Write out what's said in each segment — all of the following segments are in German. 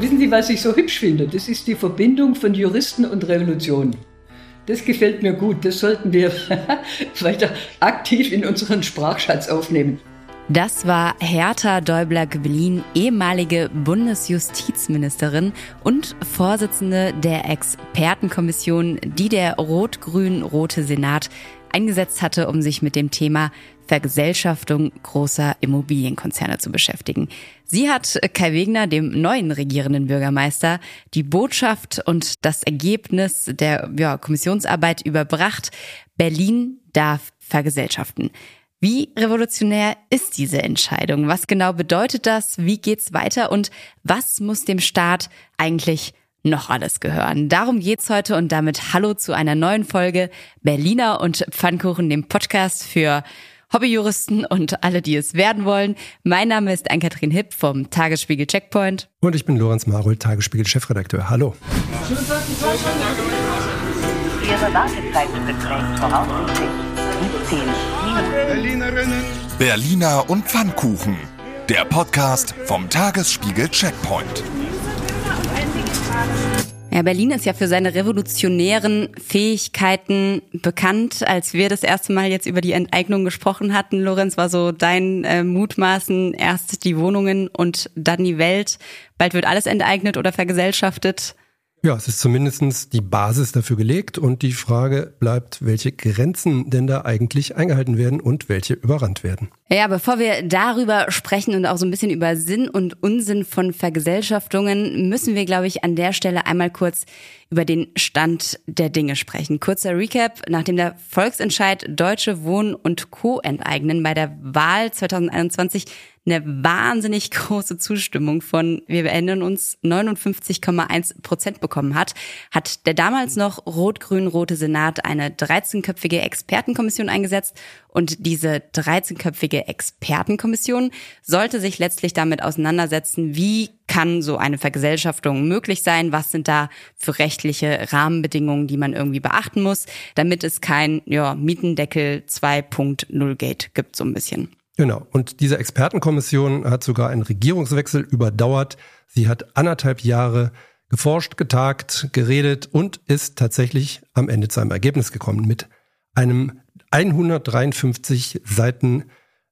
Wissen Sie, was ich so hübsch finde? Das ist die Verbindung von Juristen und Revolution. Das gefällt mir gut. Das sollten wir weiter aktiv in unseren Sprachschatz aufnehmen. Das war Hertha Däubler-Göbelin, ehemalige Bundesjustizministerin und Vorsitzende der Expertenkommission, die der rot-grün-rote Senat eingesetzt hatte, um sich mit dem Thema Vergesellschaftung großer Immobilienkonzerne zu beschäftigen. Sie hat Kai Wegner, dem neuen regierenden Bürgermeister, die Botschaft und das Ergebnis der ja, Kommissionsarbeit überbracht. Berlin darf vergesellschaften. Wie revolutionär ist diese Entscheidung? Was genau bedeutet das? Wie geht's weiter? Und was muss dem Staat eigentlich noch alles gehören? Darum geht's heute und damit Hallo zu einer neuen Folge Berliner und Pfannkuchen, dem Podcast für Hobbyjuristen und alle, die es werden wollen. Mein Name ist Ann-Kathrin Hipp vom Tagesspiegel Checkpoint. Und ich bin Lorenz Marold, Tagesspiegel Chefredakteur. Hallo. Ihre Wartezeit beträgt voraussichtlich 17 Berlinerinnen. Berliner und Pfannkuchen. Der Podcast vom Tagesspiegel Checkpoint. Ja, Berlin ist ja für seine revolutionären Fähigkeiten bekannt. Als wir das erste Mal jetzt über die Enteignung gesprochen hatten, Lorenz, war so dein äh, Mutmaßen erst die Wohnungen und dann die Welt. Bald wird alles enteignet oder vergesellschaftet. Ja, es ist zumindestens die Basis dafür gelegt und die Frage bleibt, welche Grenzen denn da eigentlich eingehalten werden und welche überrannt werden. Ja, bevor wir darüber sprechen und auch so ein bisschen über Sinn und Unsinn von Vergesellschaftungen, müssen wir, glaube ich, an der Stelle einmal kurz über den Stand der Dinge sprechen. Kurzer Recap, nachdem der Volksentscheid Deutsche Wohnen und Co. enteignen bei der Wahl 2021 eine wahnsinnig große Zustimmung von, wir erinnern uns, 59,1 Prozent bekommen hat, hat der damals noch rot-grün-rote Senat eine 13-köpfige Expertenkommission eingesetzt und diese 13-köpfige Expertenkommission sollte sich letztlich damit auseinandersetzen, wie kann so eine Vergesellschaftung möglich sein? Was sind da für rechtliche Rahmenbedingungen, die man irgendwie beachten muss, damit es kein ja, Mietendeckel 2.0 Gate gibt, so ein bisschen. Genau. Und diese Expertenkommission hat sogar einen Regierungswechsel überdauert. Sie hat anderthalb Jahre geforscht, getagt, geredet und ist tatsächlich am Ende zu einem Ergebnis gekommen mit einem 153 Seiten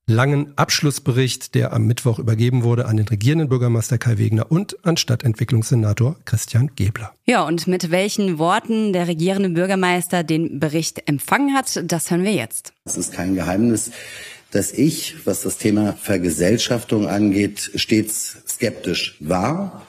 langen Abschlussbericht, der am Mittwoch übergeben wurde an den regierenden Bürgermeister Kai Wegner und an Stadtentwicklungssenator Christian Gebler. Ja, und mit welchen Worten der regierende Bürgermeister den Bericht empfangen hat, das hören wir jetzt. Es ist kein Geheimnis, dass ich, was das Thema Vergesellschaftung angeht, stets skeptisch war.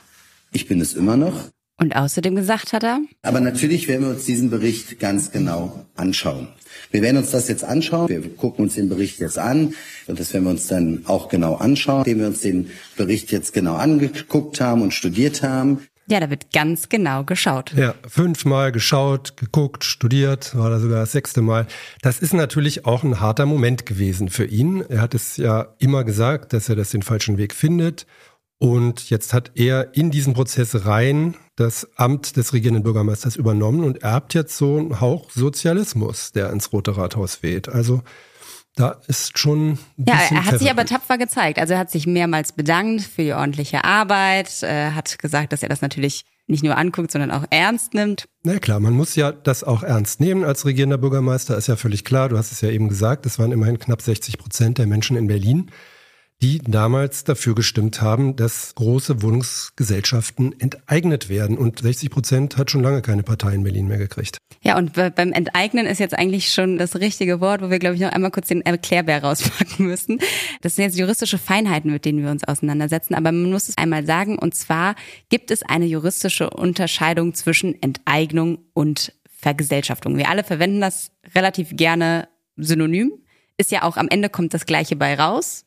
Ich bin es immer noch. Und außerdem gesagt hat er. Aber natürlich werden wir uns diesen Bericht ganz genau anschauen. Wir werden uns das jetzt anschauen. Wir gucken uns den Bericht jetzt an. Und das werden wir uns dann auch genau anschauen, indem wir uns den Bericht jetzt genau angeguckt haben und studiert haben. Ja, da wird ganz genau geschaut. Ja, fünfmal geschaut, geguckt, studiert, war da sogar das sechste Mal. Das ist natürlich auch ein harter Moment gewesen für ihn. Er hat es ja immer gesagt, dass er das den falschen Weg findet. Und jetzt hat er in diesen Prozess rein das Amt des regierenden Bürgermeisters übernommen und erbt jetzt so einen Hauch Sozialismus, der ins Rote Rathaus weht. Also da ist schon. Ein ja, er hat sich aber tapfer gezeigt. Also er hat sich mehrmals bedankt für die ordentliche Arbeit, er hat gesagt, dass er das natürlich nicht nur anguckt, sondern auch ernst nimmt. Na klar, man muss ja das auch ernst nehmen als regierender Bürgermeister, ist ja völlig klar. Du hast es ja eben gesagt, es waren immerhin knapp 60 Prozent der Menschen in Berlin, die damals dafür gestimmt haben, dass große Wohnungsgesellschaften enteignet werden. Und 60 Prozent hat schon lange keine Partei in Berlin mehr gekriegt. Ja, und beim Enteignen ist jetzt eigentlich schon das richtige Wort, wo wir, glaube ich, noch einmal kurz den Erklärbär rauspacken müssen. Das sind jetzt juristische Feinheiten, mit denen wir uns auseinandersetzen. Aber man muss es einmal sagen. Und zwar gibt es eine juristische Unterscheidung zwischen Enteignung und Vergesellschaftung. Wir alle verwenden das relativ gerne synonym. Ist ja auch am Ende kommt das Gleiche bei raus.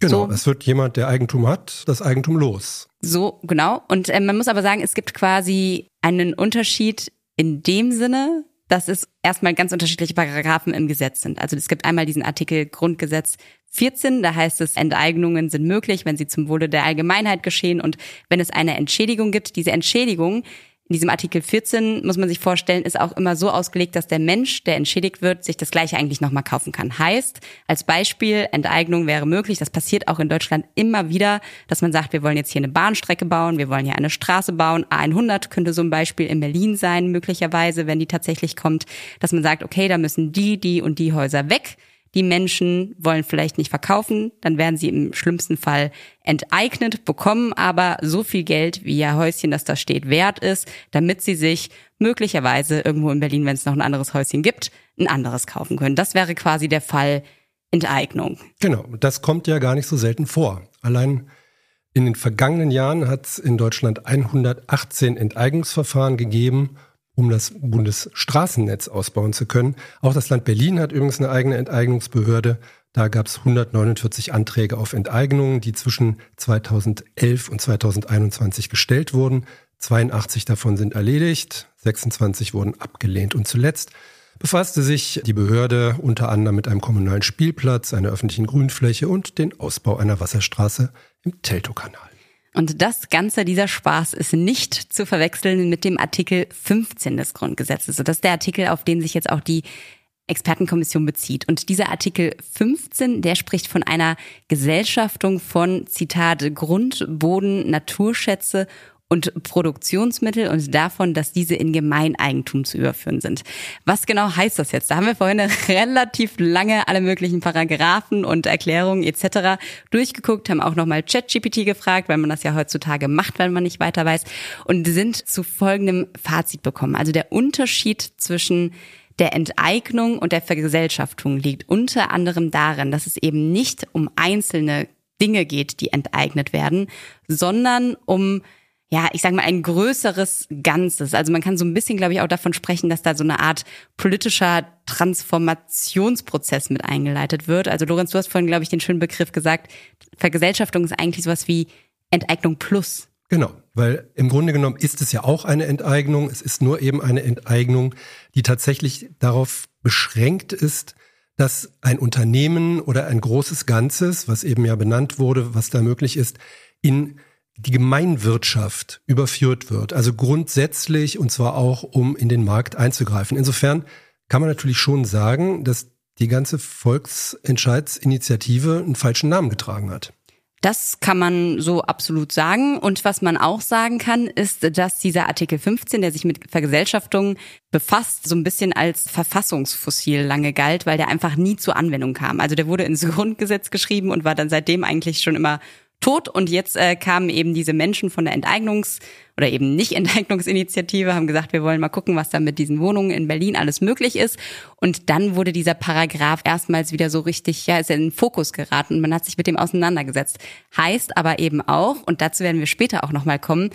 Genau, so. es wird jemand, der Eigentum hat, das Eigentum los. So, genau. Und äh, man muss aber sagen, es gibt quasi einen Unterschied in dem Sinne, dass es erstmal ganz unterschiedliche Paragraphen im Gesetz sind. Also es gibt einmal diesen Artikel Grundgesetz 14, da heißt es, Enteignungen sind möglich, wenn sie zum Wohle der Allgemeinheit geschehen und wenn es eine Entschädigung gibt. Diese Entschädigung in diesem Artikel 14 muss man sich vorstellen, ist auch immer so ausgelegt, dass der Mensch, der entschädigt wird, sich das Gleiche eigentlich nochmal kaufen kann. Heißt, als Beispiel, Enteignung wäre möglich. Das passiert auch in Deutschland immer wieder, dass man sagt, wir wollen jetzt hier eine Bahnstrecke bauen, wir wollen hier eine Straße bauen. A100 könnte so ein Beispiel in Berlin sein, möglicherweise, wenn die tatsächlich kommt, dass man sagt, okay, da müssen die, die und die Häuser weg die Menschen wollen vielleicht nicht verkaufen, dann werden sie im schlimmsten Fall enteignet, bekommen aber so viel Geld, wie ihr Häuschen, das da steht, wert ist, damit sie sich möglicherweise irgendwo in Berlin, wenn es noch ein anderes Häuschen gibt, ein anderes kaufen können. Das wäre quasi der Fall Enteignung. Genau, das kommt ja gar nicht so selten vor. Allein in den vergangenen Jahren hat es in Deutschland 118 Enteignungsverfahren gegeben um das Bundesstraßennetz ausbauen zu können. Auch das Land Berlin hat übrigens eine eigene Enteignungsbehörde. Da gab es 149 Anträge auf Enteignungen, die zwischen 2011 und 2021 gestellt wurden. 82 davon sind erledigt, 26 wurden abgelehnt. Und zuletzt befasste sich die Behörde unter anderem mit einem kommunalen Spielplatz, einer öffentlichen Grünfläche und den Ausbau einer Wasserstraße im Teltow-Kanal. Und das Ganze, dieser Spaß, ist nicht zu verwechseln mit dem Artikel 15 des Grundgesetzes. Das ist der Artikel, auf den sich jetzt auch die Expertenkommission bezieht. Und dieser Artikel 15, der spricht von einer Gesellschaftung von, Zitat, Grund, Boden, Naturschätze und Produktionsmittel und davon, dass diese in Gemeineigentum zu überführen sind. Was genau heißt das jetzt? Da haben wir vorhin relativ lange alle möglichen Paragraphen und Erklärungen etc. durchgeguckt, haben auch nochmal ChatGPT gefragt, weil man das ja heutzutage macht, wenn man nicht weiter weiß und sind zu folgendem Fazit bekommen. Also der Unterschied zwischen der Enteignung und der Vergesellschaftung liegt unter anderem darin, dass es eben nicht um einzelne Dinge geht, die enteignet werden, sondern um ja, ich sage mal, ein größeres Ganzes. Also man kann so ein bisschen, glaube ich, auch davon sprechen, dass da so eine Art politischer Transformationsprozess mit eingeleitet wird. Also Lorenz, du hast vorhin, glaube ich, den schönen Begriff gesagt, Vergesellschaftung ist eigentlich sowas wie Enteignung plus. Genau, weil im Grunde genommen ist es ja auch eine Enteignung. Es ist nur eben eine Enteignung, die tatsächlich darauf beschränkt ist, dass ein Unternehmen oder ein großes Ganzes, was eben ja benannt wurde, was da möglich ist, in die Gemeinwirtschaft überführt wird. Also grundsätzlich und zwar auch, um in den Markt einzugreifen. Insofern kann man natürlich schon sagen, dass die ganze Volksentscheidsinitiative einen falschen Namen getragen hat. Das kann man so absolut sagen. Und was man auch sagen kann, ist, dass dieser Artikel 15, der sich mit Vergesellschaftung befasst, so ein bisschen als Verfassungsfossil lange galt, weil der einfach nie zur Anwendung kam. Also der wurde ins Grundgesetz geschrieben und war dann seitdem eigentlich schon immer tot und jetzt äh, kamen eben diese Menschen von der Enteignungs- oder eben nicht Enteignungsinitiative, haben gesagt, wir wollen mal gucken, was da mit diesen Wohnungen in Berlin alles möglich ist. Und dann wurde dieser Paragraph erstmals wieder so richtig, ja, ist in den Fokus geraten und man hat sich mit dem auseinandergesetzt. Heißt aber eben auch, und dazu werden wir später auch nochmal kommen,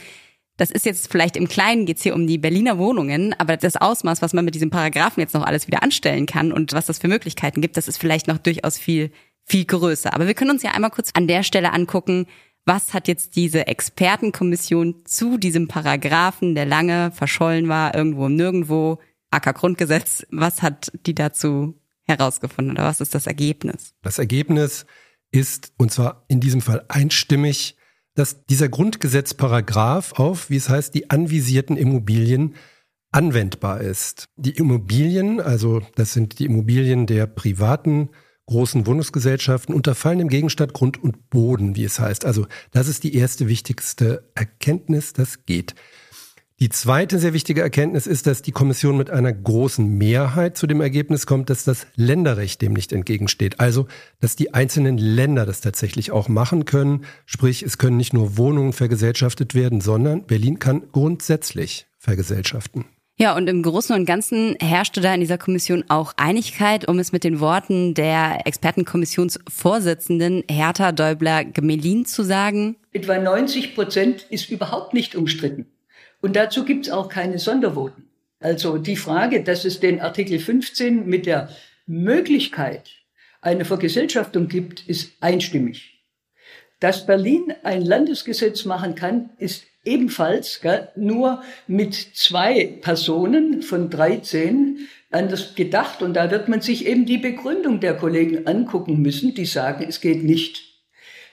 das ist jetzt vielleicht im Kleinen geht's hier um die Berliner Wohnungen, aber das Ausmaß, was man mit diesem Paragraphen jetzt noch alles wieder anstellen kann und was das für Möglichkeiten gibt, das ist vielleicht noch durchaus viel viel größer. Aber wir können uns ja einmal kurz an der Stelle angucken, was hat jetzt diese Expertenkommission zu diesem Paragraphen, der lange verschollen war, irgendwo im Nirgendwo, Acker Grundgesetz, was hat die dazu herausgefunden oder was ist das Ergebnis? Das Ergebnis ist, und zwar in diesem Fall einstimmig, dass dieser Grundgesetzparagraph auf, wie es heißt, die anvisierten Immobilien anwendbar ist. Die Immobilien, also das sind die Immobilien der privaten großen Wohnungsgesellschaften unterfallen dem Gegenstand Grund und Boden, wie es heißt. Also das ist die erste wichtigste Erkenntnis, das geht. Die zweite sehr wichtige Erkenntnis ist, dass die Kommission mit einer großen Mehrheit zu dem Ergebnis kommt, dass das Länderrecht dem nicht entgegensteht. Also, dass die einzelnen Länder das tatsächlich auch machen können. Sprich, es können nicht nur Wohnungen vergesellschaftet werden, sondern Berlin kann grundsätzlich vergesellschaften. Ja, und im Großen und Ganzen herrschte da in dieser Kommission auch Einigkeit, um es mit den Worten der Expertenkommissionsvorsitzenden Hertha Däubler-Gemelin zu sagen. Etwa 90 Prozent ist überhaupt nicht umstritten. Und dazu gibt es auch keine Sondervoten. Also die Frage, dass es den Artikel 15 mit der Möglichkeit einer Vergesellschaftung gibt, ist einstimmig. Dass Berlin ein Landesgesetz machen kann, ist ebenfalls gell, nur mit zwei Personen von 13 anders gedacht. Und da wird man sich eben die Begründung der Kollegen angucken müssen, die sagen, es geht nicht.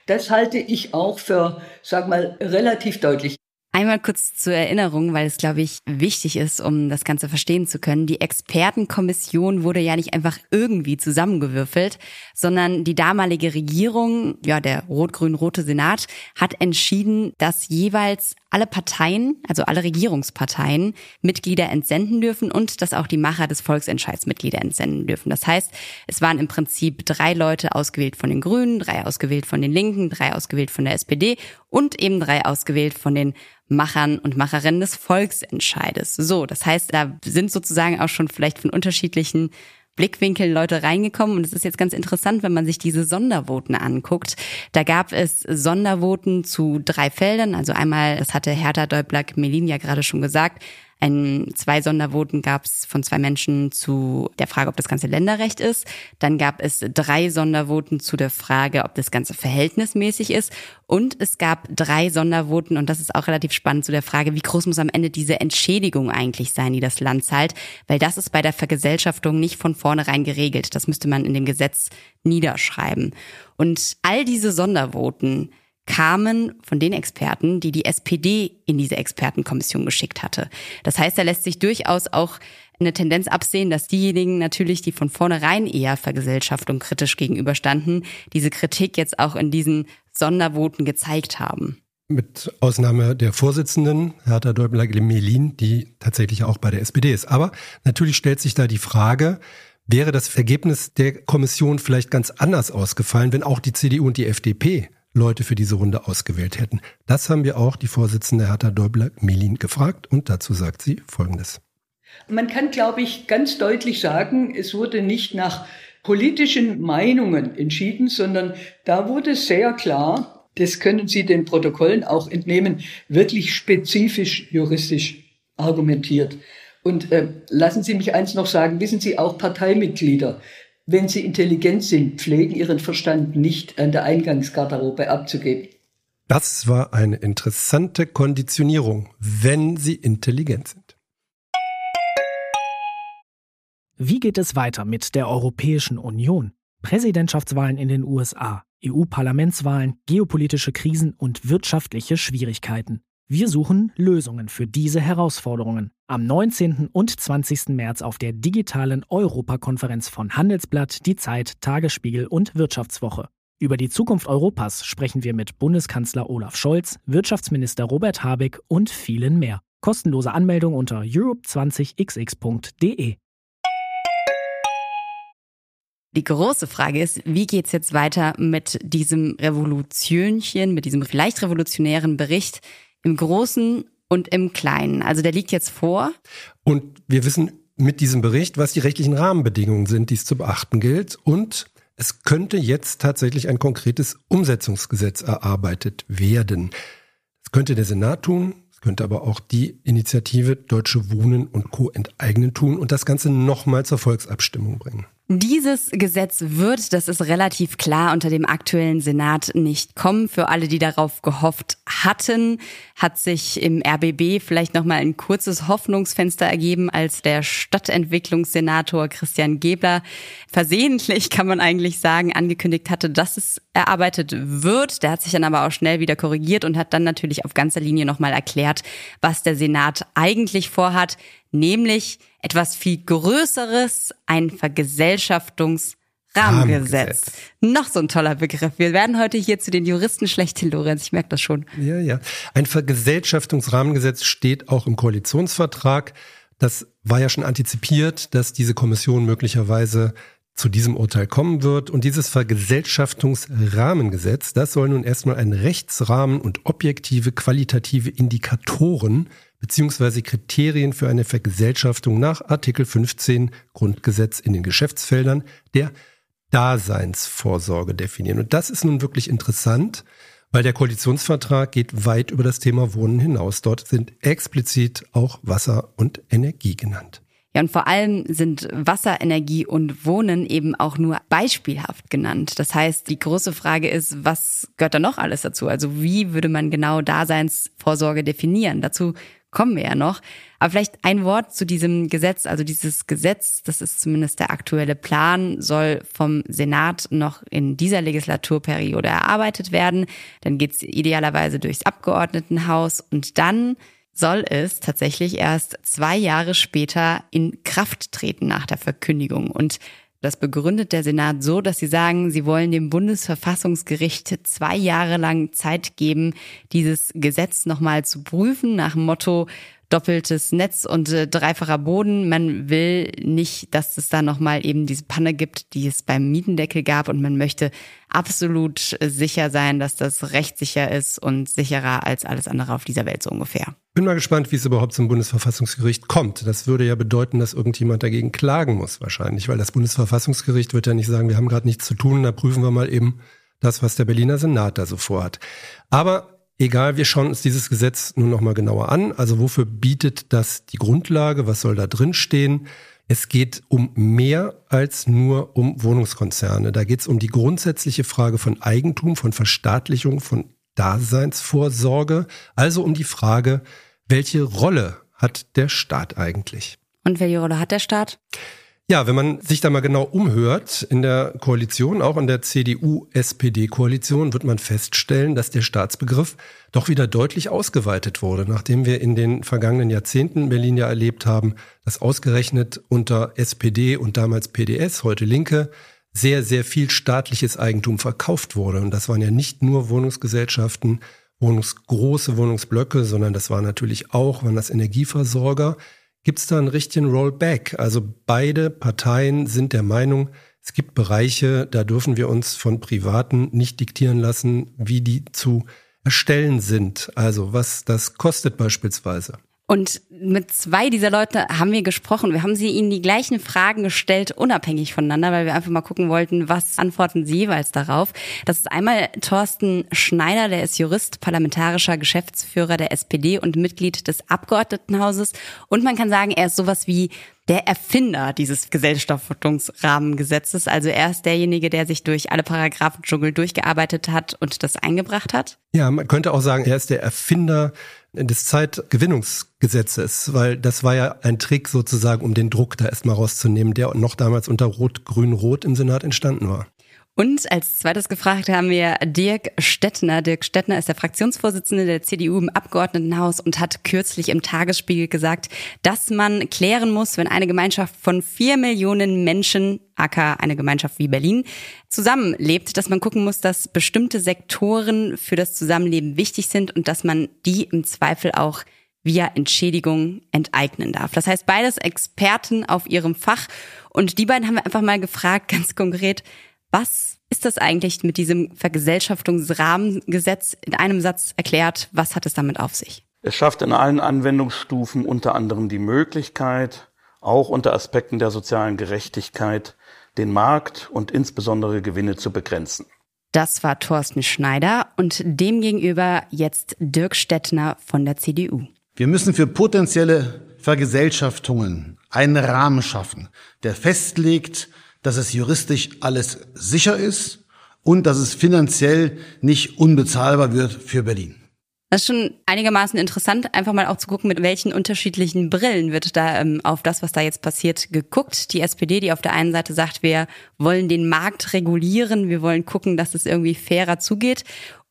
Das halte ich auch für, sag mal, relativ deutlich. Einmal kurz zur Erinnerung, weil es, glaube ich, wichtig ist, um das Ganze verstehen zu können. Die Expertenkommission wurde ja nicht einfach irgendwie zusammengewürfelt, sondern die damalige Regierung, ja, der rot-grün-rote Senat, hat entschieden, dass jeweils alle Parteien, also alle Regierungsparteien, Mitglieder entsenden dürfen und dass auch die Macher des Volksentscheids Mitglieder entsenden dürfen. Das heißt, es waren im Prinzip drei Leute ausgewählt von den Grünen, drei ausgewählt von den Linken, drei ausgewählt von der SPD und eben drei ausgewählt von den Machern und Macherinnen des Volksentscheides. So, das heißt, da sind sozusagen auch schon vielleicht von unterschiedlichen Blickwinkeln Leute reingekommen. Und es ist jetzt ganz interessant, wenn man sich diese Sondervoten anguckt. Da gab es Sondervoten zu drei Feldern. Also einmal, das hatte Hertha Däubler-Melin ja gerade schon gesagt, ein, zwei Sondervoten gab es von zwei Menschen zu der Frage, ob das ganze Länderrecht ist. Dann gab es drei Sondervoten zu der Frage, ob das ganze verhältnismäßig ist. Und es gab drei Sondervoten, und das ist auch relativ spannend, zu der Frage, wie groß muss am Ende diese Entschädigung eigentlich sein, die das Land zahlt? Weil das ist bei der Vergesellschaftung nicht von vornherein geregelt. Das müsste man in dem Gesetz niederschreiben. Und all diese Sondervoten kamen von den Experten, die die SPD in diese Expertenkommission geschickt hatte. Das heißt, da lässt sich durchaus auch eine Tendenz absehen, dass diejenigen natürlich, die von vornherein eher Vergesellschaftung kritisch gegenüberstanden, diese Kritik jetzt auch in diesen Sondervoten gezeigt haben. Mit Ausnahme der Vorsitzenden, Hertha Däubler-Melin, die tatsächlich auch bei der SPD ist. Aber natürlich stellt sich da die Frage, wäre das Ergebnis der Kommission vielleicht ganz anders ausgefallen, wenn auch die CDU und die FDP Leute für diese Runde ausgewählt hätten. Das haben wir auch die Vorsitzende Hertha Däubler-Melin gefragt und dazu sagt sie Folgendes. Man kann, glaube ich, ganz deutlich sagen, es wurde nicht nach politischen Meinungen entschieden, sondern da wurde sehr klar, das können Sie den Protokollen auch entnehmen, wirklich spezifisch juristisch argumentiert. Und äh, lassen Sie mich eins noch sagen, wissen Sie auch Parteimitglieder, wenn sie intelligent sind, pflegen ihren Verstand nicht an der Eingangsgarderobe abzugeben. Das war eine interessante Konditionierung, wenn sie intelligent sind. Wie geht es weiter mit der Europäischen Union? Präsidentschaftswahlen in den USA, EU-Parlamentswahlen, geopolitische Krisen und wirtschaftliche Schwierigkeiten. Wir suchen Lösungen für diese Herausforderungen. Am 19. und 20. März auf der digitalen Europakonferenz von Handelsblatt, Die Zeit, Tagesspiegel und Wirtschaftswoche. Über die Zukunft Europas sprechen wir mit Bundeskanzler Olaf Scholz, Wirtschaftsminister Robert Habeck und vielen mehr. Kostenlose Anmeldung unter europe20xx.de. Die große Frage ist, wie geht's jetzt weiter mit diesem Revolutionchen, mit diesem vielleicht revolutionären Bericht im Großen und im Kleinen. Also der liegt jetzt vor. Und wir wissen mit diesem Bericht, was die rechtlichen Rahmenbedingungen sind, die es zu beachten gilt. Und es könnte jetzt tatsächlich ein konkretes Umsetzungsgesetz erarbeitet werden. Das könnte der Senat tun, es könnte aber auch die Initiative Deutsche Wohnen und Co. enteignen tun und das Ganze nochmal zur Volksabstimmung bringen. Dieses Gesetz wird, das ist relativ klar, unter dem aktuellen Senat nicht kommen. Für alle, die darauf gehofft hatten, hat sich im RBB vielleicht noch mal ein kurzes Hoffnungsfenster ergeben, als der Stadtentwicklungssenator Christian Gebler versehentlich, kann man eigentlich sagen, angekündigt hatte, dass es erarbeitet wird. Der hat sich dann aber auch schnell wieder korrigiert und hat dann natürlich auf ganzer Linie noch mal erklärt, was der Senat eigentlich vorhat, nämlich etwas viel Größeres, ein Vergesellschaftungs Rahmengesetz. Noch so ein toller Begriff. Wir werden heute hier zu den Juristen schlechthin, Lorenz. Ich merke das schon. Ja, ja. Ein Vergesellschaftungsrahmengesetz steht auch im Koalitionsvertrag. Das war ja schon antizipiert, dass diese Kommission möglicherweise zu diesem Urteil kommen wird. Und dieses Vergesellschaftungsrahmengesetz, das soll nun erstmal einen Rechtsrahmen und objektive qualitative Indikatoren beziehungsweise Kriterien für eine Vergesellschaftung nach Artikel 15 Grundgesetz in den Geschäftsfeldern der Daseinsvorsorge definieren. Und das ist nun wirklich interessant, weil der Koalitionsvertrag geht weit über das Thema Wohnen hinaus. Dort sind explizit auch Wasser und Energie genannt. Ja, und vor allem sind Wasser, Energie und Wohnen eben auch nur beispielhaft genannt. Das heißt, die große Frage ist, was gehört da noch alles dazu? Also wie würde man genau Daseinsvorsorge definieren? Dazu kommen wir ja noch. Aber vielleicht ein Wort zu diesem Gesetz. Also dieses Gesetz, das ist zumindest der aktuelle Plan, soll vom Senat noch in dieser Legislaturperiode erarbeitet werden. Dann geht's idealerweise durchs Abgeordnetenhaus und dann soll es tatsächlich erst zwei Jahre später in Kraft treten nach der Verkündigung. Und das begründet der Senat so, dass sie sagen, sie wollen dem Bundesverfassungsgericht zwei Jahre lang Zeit geben, dieses Gesetz nochmal zu prüfen, nach dem Motto, doppeltes Netz und äh, dreifacher Boden. Man will nicht, dass es da nochmal eben diese Panne gibt, die es beim Mietendeckel gab und man möchte absolut sicher sein, dass das rechtssicher ist und sicherer als alles andere auf dieser Welt so ungefähr. Bin mal gespannt, wie es überhaupt zum Bundesverfassungsgericht kommt. Das würde ja bedeuten, dass irgendjemand dagegen klagen muss wahrscheinlich, weil das Bundesverfassungsgericht wird ja nicht sagen, wir haben gerade nichts zu tun, da prüfen wir mal eben das, was der Berliner Senat da so vorhat. Aber Egal, wir schauen uns dieses Gesetz nun nochmal genauer an. Also wofür bietet das die Grundlage? Was soll da drin stehen? Es geht um mehr als nur um Wohnungskonzerne. Da geht es um die grundsätzliche Frage von Eigentum, von Verstaatlichung, von Daseinsvorsorge. Also um die Frage, welche Rolle hat der Staat eigentlich? Und welche Rolle hat der Staat? Ja, wenn man sich da mal genau umhört in der Koalition, auch in der CDU-SPD-Koalition, wird man feststellen, dass der Staatsbegriff doch wieder deutlich ausgeweitet wurde, nachdem wir in den vergangenen Jahrzehnten Berlin ja erlebt haben, dass ausgerechnet unter SPD und damals PDS, heute Linke, sehr, sehr viel staatliches Eigentum verkauft wurde. Und das waren ja nicht nur Wohnungsgesellschaften, Wohnungsgroße Wohnungsblöcke, sondern das war natürlich auch, waren das Energieversorger, gibt es da einen richtigen Rollback. Also beide Parteien sind der Meinung, es gibt Bereiche, da dürfen wir uns von Privaten nicht diktieren lassen, wie die zu erstellen sind. Also was das kostet beispielsweise. Und mit zwei dieser Leute haben wir gesprochen. Wir haben sie ihnen die gleichen Fragen gestellt, unabhängig voneinander, weil wir einfach mal gucken wollten, was antworten sie jeweils darauf. Das ist einmal Thorsten Schneider, der ist Jurist, parlamentarischer Geschäftsführer der SPD und Mitglied des Abgeordnetenhauses. Und man kann sagen, er ist sowas wie der Erfinder dieses Gesellschaftungsrahmengesetzes. Also er ist derjenige, der sich durch alle Paragraphen Dschungel durchgearbeitet hat und das eingebracht hat. Ja, man könnte auch sagen, er ist der Erfinder des Zeitgewinnungsgesetzes, weil das war ja ein Trick sozusagen, um den Druck da erstmal rauszunehmen, der noch damals unter Rot-Grün-Rot im Senat entstanden war. Und als zweites gefragt haben wir Dirk Stettner. Dirk Stettner ist der Fraktionsvorsitzende der CDU im Abgeordnetenhaus und hat kürzlich im Tagesspiegel gesagt, dass man klären muss, wenn eine Gemeinschaft von vier Millionen Menschen, aka eine Gemeinschaft wie Berlin, zusammenlebt, dass man gucken muss, dass bestimmte Sektoren für das Zusammenleben wichtig sind und dass man die im Zweifel auch via Entschädigung enteignen darf. Das heißt, beides Experten auf ihrem Fach. Und die beiden haben wir einfach mal gefragt, ganz konkret, was ist das eigentlich mit diesem Vergesellschaftungsrahmengesetz in einem Satz erklärt? Was hat es damit auf sich? Es schafft in allen Anwendungsstufen unter anderem die Möglichkeit, auch unter Aspekten der sozialen Gerechtigkeit, den Markt und insbesondere Gewinne zu begrenzen. Das war Thorsten Schneider und demgegenüber jetzt Dirk Stettner von der CDU. Wir müssen für potenzielle Vergesellschaftungen einen Rahmen schaffen, der festlegt, dass es juristisch alles sicher ist und dass es finanziell nicht unbezahlbar wird für Berlin. Das ist schon einigermaßen interessant, einfach mal auch zu gucken, mit welchen unterschiedlichen Brillen wird da ähm, auf das, was da jetzt passiert, geguckt. Die SPD, die auf der einen Seite sagt, wir wollen den Markt regulieren, wir wollen gucken, dass es irgendwie fairer zugeht.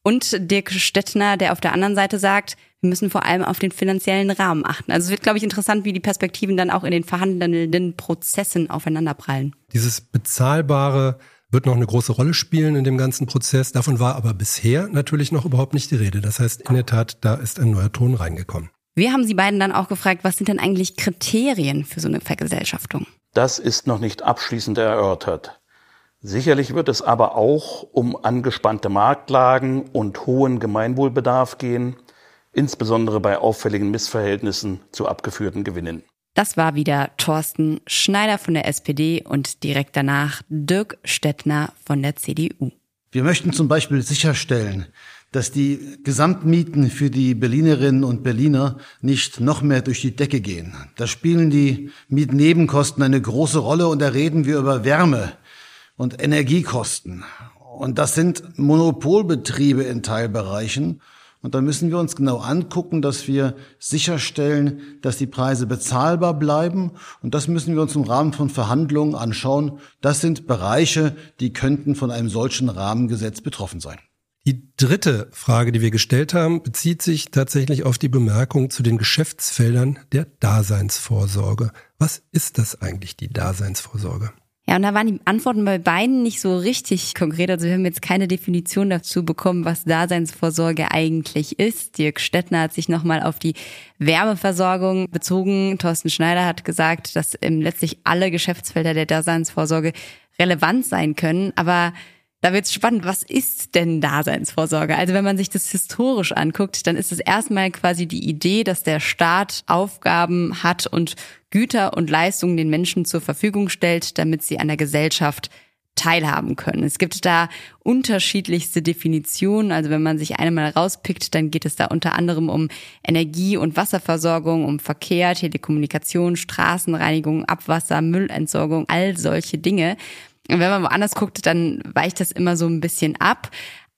Und Dirk Stettner, der auf der anderen Seite sagt, wir müssen vor allem auf den finanziellen Rahmen achten. Also es wird, glaube ich, interessant, wie die Perspektiven dann auch in den verhandelnden Prozessen aufeinanderprallen. Dieses bezahlbare wird noch eine große Rolle spielen in dem ganzen Prozess. Davon war aber bisher natürlich noch überhaupt nicht die Rede. Das heißt, in der Tat, da ist ein neuer Ton reingekommen. Wir haben Sie beiden dann auch gefragt, was sind denn eigentlich Kriterien für so eine Vergesellschaftung? Das ist noch nicht abschließend erörtert. Sicherlich wird es aber auch um angespannte Marktlagen und hohen Gemeinwohlbedarf gehen, insbesondere bei auffälligen Missverhältnissen zu abgeführten Gewinnen. Das war wieder Thorsten Schneider von der SPD und direkt danach Dirk Stettner von der CDU. Wir möchten zum Beispiel sicherstellen, dass die Gesamtmieten für die Berlinerinnen und Berliner nicht noch mehr durch die Decke gehen. Da spielen die Mietnebenkosten eine große Rolle und da reden wir über Wärme, und Energiekosten. Und das sind Monopolbetriebe in Teilbereichen. Und dann müssen wir uns genau angucken, dass wir sicherstellen, dass die Preise bezahlbar bleiben. Und das müssen wir uns im Rahmen von Verhandlungen anschauen. Das sind Bereiche, die könnten von einem solchen Rahmengesetz betroffen sein. Die dritte Frage, die wir gestellt haben, bezieht sich tatsächlich auf die Bemerkung zu den Geschäftsfeldern der Daseinsvorsorge. Was ist das eigentlich, die Daseinsvorsorge? Ja, und da waren die Antworten bei beiden nicht so richtig konkret. Also wir haben jetzt keine Definition dazu bekommen, was Daseinsvorsorge eigentlich ist. Dirk Stettner hat sich nochmal auf die Wärmeversorgung bezogen. Thorsten Schneider hat gesagt, dass letztlich alle Geschäftsfelder der Daseinsvorsorge relevant sein können. Aber da wird's spannend. Was ist denn Daseinsvorsorge? Also wenn man sich das historisch anguckt, dann ist es erstmal quasi die Idee, dass der Staat Aufgaben hat und Güter und Leistungen den Menschen zur Verfügung stellt, damit sie an der Gesellschaft teilhaben können. Es gibt da unterschiedlichste Definitionen. Also wenn man sich eine mal rauspickt, dann geht es da unter anderem um Energie- und Wasserversorgung, um Verkehr, Telekommunikation, Straßenreinigung, Abwasser, Müllentsorgung, all solche Dinge. Und wenn man woanders guckt, dann weicht das immer so ein bisschen ab.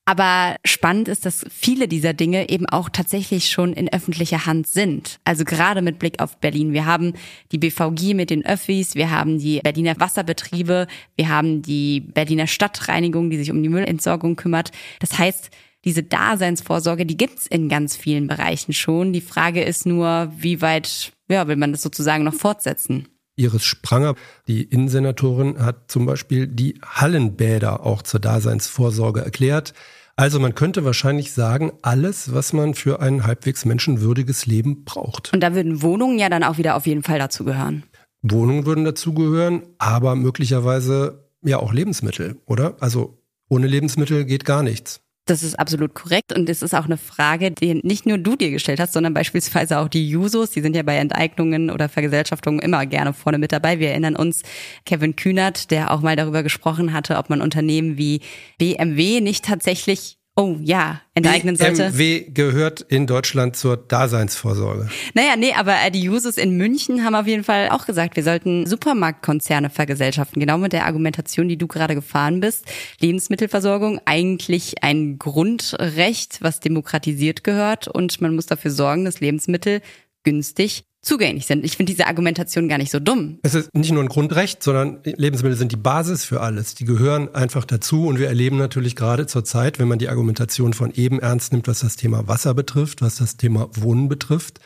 Aber spannend ist, dass viele dieser Dinge eben auch tatsächlich schon in öffentlicher Hand sind. Also gerade mit Blick auf Berlin. Wir haben die BVG mit den Öffis, wir haben die Berliner Wasserbetriebe, wir haben die Berliner Stadtreinigung, die sich um die Müllentsorgung kümmert. Das heißt, diese Daseinsvorsorge, die gibt's in ganz vielen Bereichen schon. Die Frage ist nur, wie weit ja, will man das sozusagen noch fortsetzen? Iris Spranger, die Innensenatorin, hat zum Beispiel die Hallenbäder auch zur Daseinsvorsorge erklärt. Also man könnte wahrscheinlich sagen, alles, was man für ein halbwegs menschenwürdiges Leben braucht. Und da würden Wohnungen ja dann auch wieder auf jeden Fall dazugehören. Wohnungen würden dazugehören, aber möglicherweise ja auch Lebensmittel, oder? Also ohne Lebensmittel geht gar nichts. Das ist absolut korrekt und es ist auch eine Frage, die nicht nur du dir gestellt hast, sondern beispielsweise auch die Jusos. Die sind ja bei Enteignungen oder Vergesellschaftungen immer gerne vorne mit dabei. Wir erinnern uns Kevin Kühnert, der auch mal darüber gesprochen hatte, ob man Unternehmen wie BMW nicht tatsächlich Oh ja, enteignen sollte. BMW gehört in Deutschland zur Daseinsvorsorge. Naja, nee, aber die Jusos in München haben auf jeden Fall auch gesagt, wir sollten Supermarktkonzerne vergesellschaften. Genau mit der Argumentation, die du gerade gefahren bist. Lebensmittelversorgung eigentlich ein Grundrecht, was demokratisiert gehört und man muss dafür sorgen, dass Lebensmittel günstig zugänglich sind. Ich finde diese Argumentation gar nicht so dumm. Es ist nicht nur ein Grundrecht, sondern Lebensmittel sind die Basis für alles. Die gehören einfach dazu und wir erleben natürlich gerade zur Zeit, wenn man die Argumentation von eben ernst nimmt, was das Thema Wasser betrifft, was das Thema Wohnen betrifft,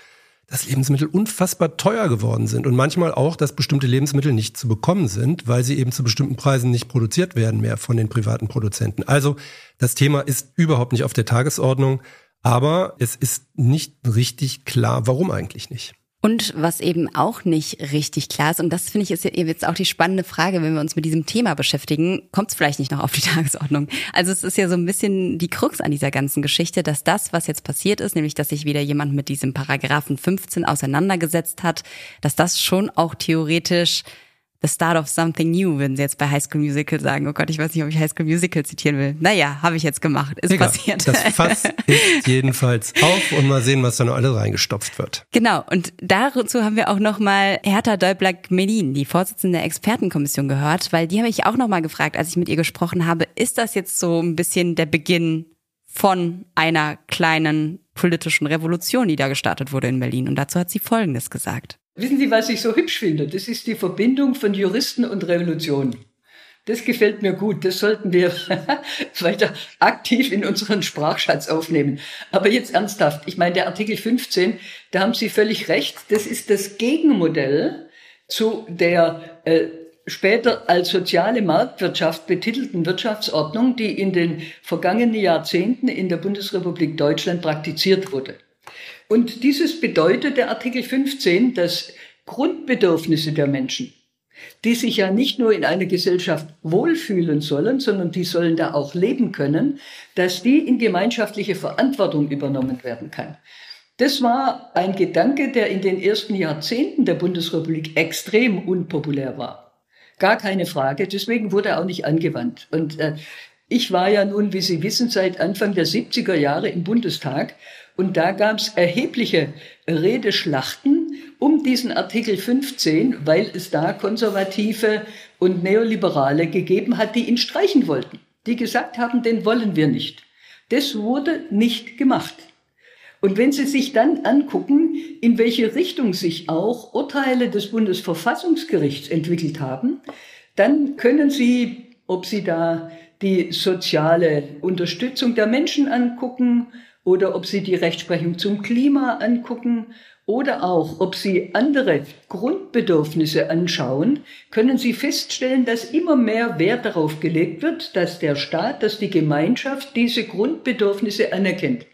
dass Lebensmittel unfassbar teuer geworden sind und manchmal auch, dass bestimmte Lebensmittel nicht zu bekommen sind, weil sie eben zu bestimmten Preisen nicht produziert werden mehr von den privaten Produzenten. Also das Thema ist überhaupt nicht auf der Tagesordnung, aber es ist nicht richtig klar, warum eigentlich nicht. Und was eben auch nicht richtig klar ist, und das finde ich ist jetzt auch die spannende Frage, wenn wir uns mit diesem Thema beschäftigen, kommt es vielleicht nicht noch auf die Tagesordnung. Also es ist ja so ein bisschen die Krux an dieser ganzen Geschichte, dass das, was jetzt passiert ist, nämlich dass sich wieder jemand mit diesem Paragraphen 15 auseinandergesetzt hat, dass das schon auch theoretisch the start of something new, würden sie jetzt bei High School Musical sagen. Oh Gott, ich weiß nicht, ob ich High School Musical zitieren will. Naja, habe ich jetzt gemacht. Ist Egal, passiert. Das Fass ist jedenfalls auf und mal sehen, was da noch alles reingestopft wird. Genau. Und dazu haben wir auch nochmal Hertha Däubler-Medin, die Vorsitzende der Expertenkommission gehört, weil die habe ich auch nochmal gefragt, als ich mit ihr gesprochen habe, ist das jetzt so ein bisschen der Beginn von einer kleinen politischen Revolution, die da gestartet wurde in Berlin? Und dazu hat sie Folgendes gesagt. Wissen Sie, was ich so hübsch finde? Das ist die Verbindung von Juristen und Revolution. Das gefällt mir gut. Das sollten wir weiter aktiv in unseren Sprachschatz aufnehmen. Aber jetzt ernsthaft. Ich meine, der Artikel 15, da haben Sie völlig recht. Das ist das Gegenmodell zu der äh, später als soziale Marktwirtschaft betitelten Wirtschaftsordnung, die in den vergangenen Jahrzehnten in der Bundesrepublik Deutschland praktiziert wurde. Und dieses bedeutet der Artikel 15, dass Grundbedürfnisse der Menschen, die sich ja nicht nur in einer Gesellschaft wohlfühlen sollen, sondern die sollen da auch leben können, dass die in gemeinschaftliche Verantwortung übernommen werden kann. Das war ein Gedanke, der in den ersten Jahrzehnten der Bundesrepublik extrem unpopulär war. Gar keine Frage. Deswegen wurde er auch nicht angewandt. Und äh, ich war ja nun, wie Sie wissen, seit Anfang der 70er Jahre im Bundestag und da gab es erhebliche Redeschlachten um diesen Artikel 15, weil es da Konservative und Neoliberale gegeben hat, die ihn streichen wollten, die gesagt haben, den wollen wir nicht. Das wurde nicht gemacht. Und wenn Sie sich dann angucken, in welche Richtung sich auch Urteile des Bundesverfassungsgerichts entwickelt haben, dann können Sie, ob Sie da die soziale Unterstützung der Menschen angucken oder ob Sie die Rechtsprechung zum Klima angucken oder auch ob Sie andere Grundbedürfnisse anschauen, können Sie feststellen, dass immer mehr Wert darauf gelegt wird, dass der Staat, dass die Gemeinschaft diese Grundbedürfnisse anerkennt.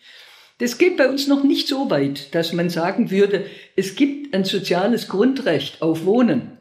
Das geht bei uns noch nicht so weit, dass man sagen würde, es gibt ein soziales Grundrecht auf Wohnen.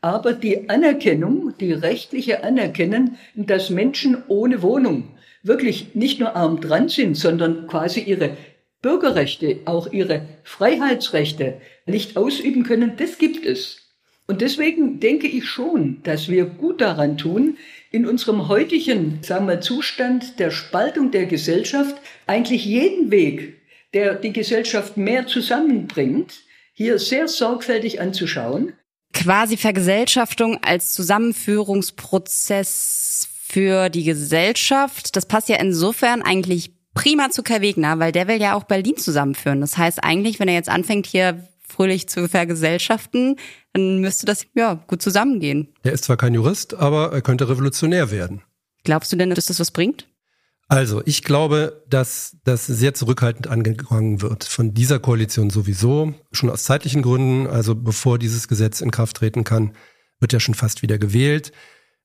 Aber die Anerkennung, die rechtliche Anerkennung, dass Menschen ohne Wohnung wirklich nicht nur arm dran sind, sondern quasi ihre Bürgerrechte, auch ihre Freiheitsrechte nicht ausüben können, das gibt es. Und deswegen denke ich schon, dass wir gut daran tun, in unserem heutigen, sagen wir, Zustand der Spaltung der Gesellschaft eigentlich jeden Weg, der die Gesellschaft mehr zusammenbringt, hier sehr sorgfältig anzuschauen. Quasi Vergesellschaftung als Zusammenführungsprozess für die Gesellschaft. Das passt ja insofern eigentlich prima zu Kai Wegner, weil der will ja auch Berlin zusammenführen. Das heißt eigentlich, wenn er jetzt anfängt, hier fröhlich zu vergesellschaften, dann müsste das ja gut zusammengehen. Er ist zwar kein Jurist, aber er könnte revolutionär werden. Glaubst du denn, dass das was bringt? Also, ich glaube, dass das sehr zurückhaltend angegangen wird. Von dieser Koalition sowieso, schon aus zeitlichen Gründen. Also, bevor dieses Gesetz in Kraft treten kann, wird ja schon fast wieder gewählt.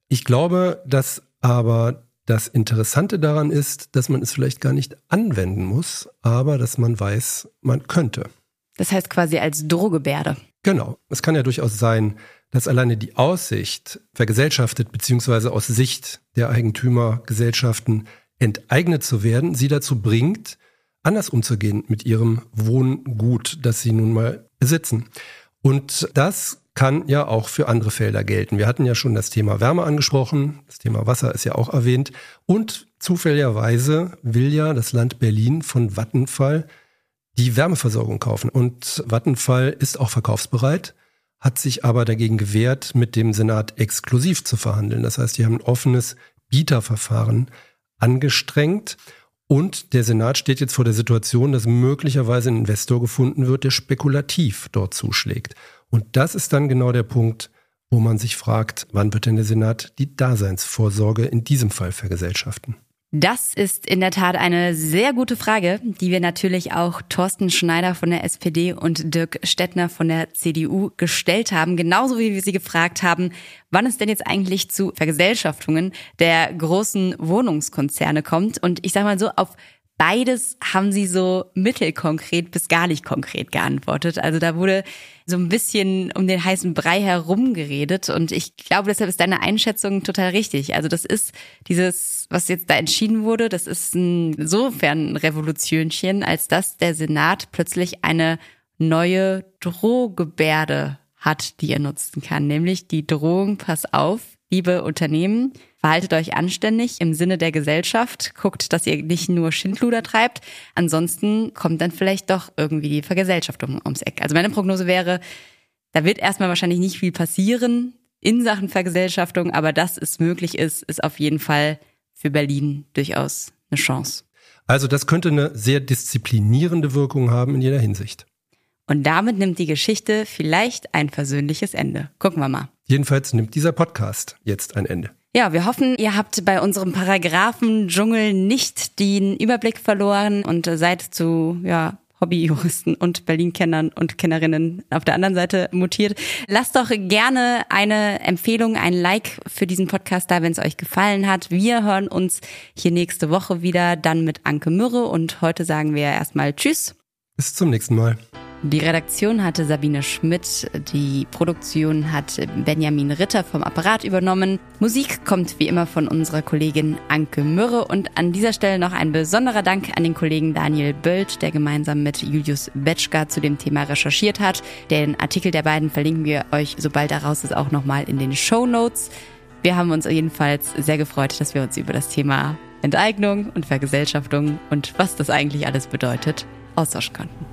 Ich glaube, dass aber das Interessante daran ist, dass man es vielleicht gar nicht anwenden muss, aber dass man weiß, man könnte. Das heißt quasi als Drohgebärde. Genau. Es kann ja durchaus sein, dass alleine die Aussicht, vergesellschaftet beziehungsweise aus Sicht der Eigentümergesellschaften enteignet zu werden, sie dazu bringt, anders umzugehen mit ihrem Wohngut, das sie nun mal besitzen. Und das kann ja auch für andere Felder gelten. Wir hatten ja schon das Thema Wärme angesprochen, das Thema Wasser ist ja auch erwähnt. Und zufälligerweise will ja das Land Berlin von Vattenfall die Wärmeversorgung kaufen. Und Vattenfall ist auch verkaufsbereit, hat sich aber dagegen gewehrt, mit dem Senat exklusiv zu verhandeln. Das heißt, die haben ein offenes Bieterverfahren angestrengt. Und der Senat steht jetzt vor der Situation, dass möglicherweise ein Investor gefunden wird, der spekulativ dort zuschlägt. Und das ist dann genau der Punkt, wo man sich fragt, wann wird denn der Senat die Daseinsvorsorge in diesem Fall vergesellschaften? Das ist in der Tat eine sehr gute Frage, die wir natürlich auch Thorsten Schneider von der SPD und Dirk Stettner von der CDU gestellt haben, genauso wie wir sie gefragt haben, wann es denn jetzt eigentlich zu Vergesellschaftungen der großen Wohnungskonzerne kommt. Und ich sage mal so, auf Beides haben sie so mittelkonkret bis gar nicht konkret geantwortet. Also da wurde so ein bisschen um den heißen Brei herumgeredet und ich glaube, deshalb ist deine Einschätzung total richtig. Also das ist dieses, was jetzt da entschieden wurde, das ist insofern ein Revolutionchen, als dass der Senat plötzlich eine neue Drohgebärde hat, die er nutzen kann, nämlich die Drohung, pass auf, liebe Unternehmen, verhaltet euch anständig im Sinne der Gesellschaft, guckt, dass ihr nicht nur Schindluder treibt. Ansonsten kommt dann vielleicht doch irgendwie die Vergesellschaftung ums Eck. Also meine Prognose wäre, da wird erstmal wahrscheinlich nicht viel passieren in Sachen Vergesellschaftung, aber dass es möglich ist, ist auf jeden Fall für Berlin durchaus eine Chance. Also das könnte eine sehr disziplinierende Wirkung haben in jeder Hinsicht. Und damit nimmt die Geschichte vielleicht ein versöhnliches Ende. Gucken wir mal. Jedenfalls nimmt dieser Podcast jetzt ein Ende. Ja, wir hoffen, ihr habt bei unserem Paragraphendschungel nicht den Überblick verloren und seid zu, ja, Hobbyjuristen und Berlin-Kennern und Kennerinnen auf der anderen Seite mutiert. Lasst doch gerne eine Empfehlung, ein Like für diesen Podcast da, wenn es euch gefallen hat. Wir hören uns hier nächste Woche wieder, dann mit Anke Mürre und heute sagen wir erstmal Tschüss. Bis zum nächsten Mal. Die Redaktion hatte Sabine Schmidt, die Produktion hat Benjamin Ritter vom Apparat übernommen. Musik kommt wie immer von unserer Kollegin Anke Mürre und an dieser Stelle noch ein besonderer Dank an den Kollegen Daniel Böld, der gemeinsam mit Julius Betschka zu dem Thema recherchiert hat. Den Artikel der beiden verlinken wir euch, sobald er raus ist, auch nochmal in den Show Notes. Wir haben uns jedenfalls sehr gefreut, dass wir uns über das Thema Enteignung und Vergesellschaftung und was das eigentlich alles bedeutet austauschen konnten.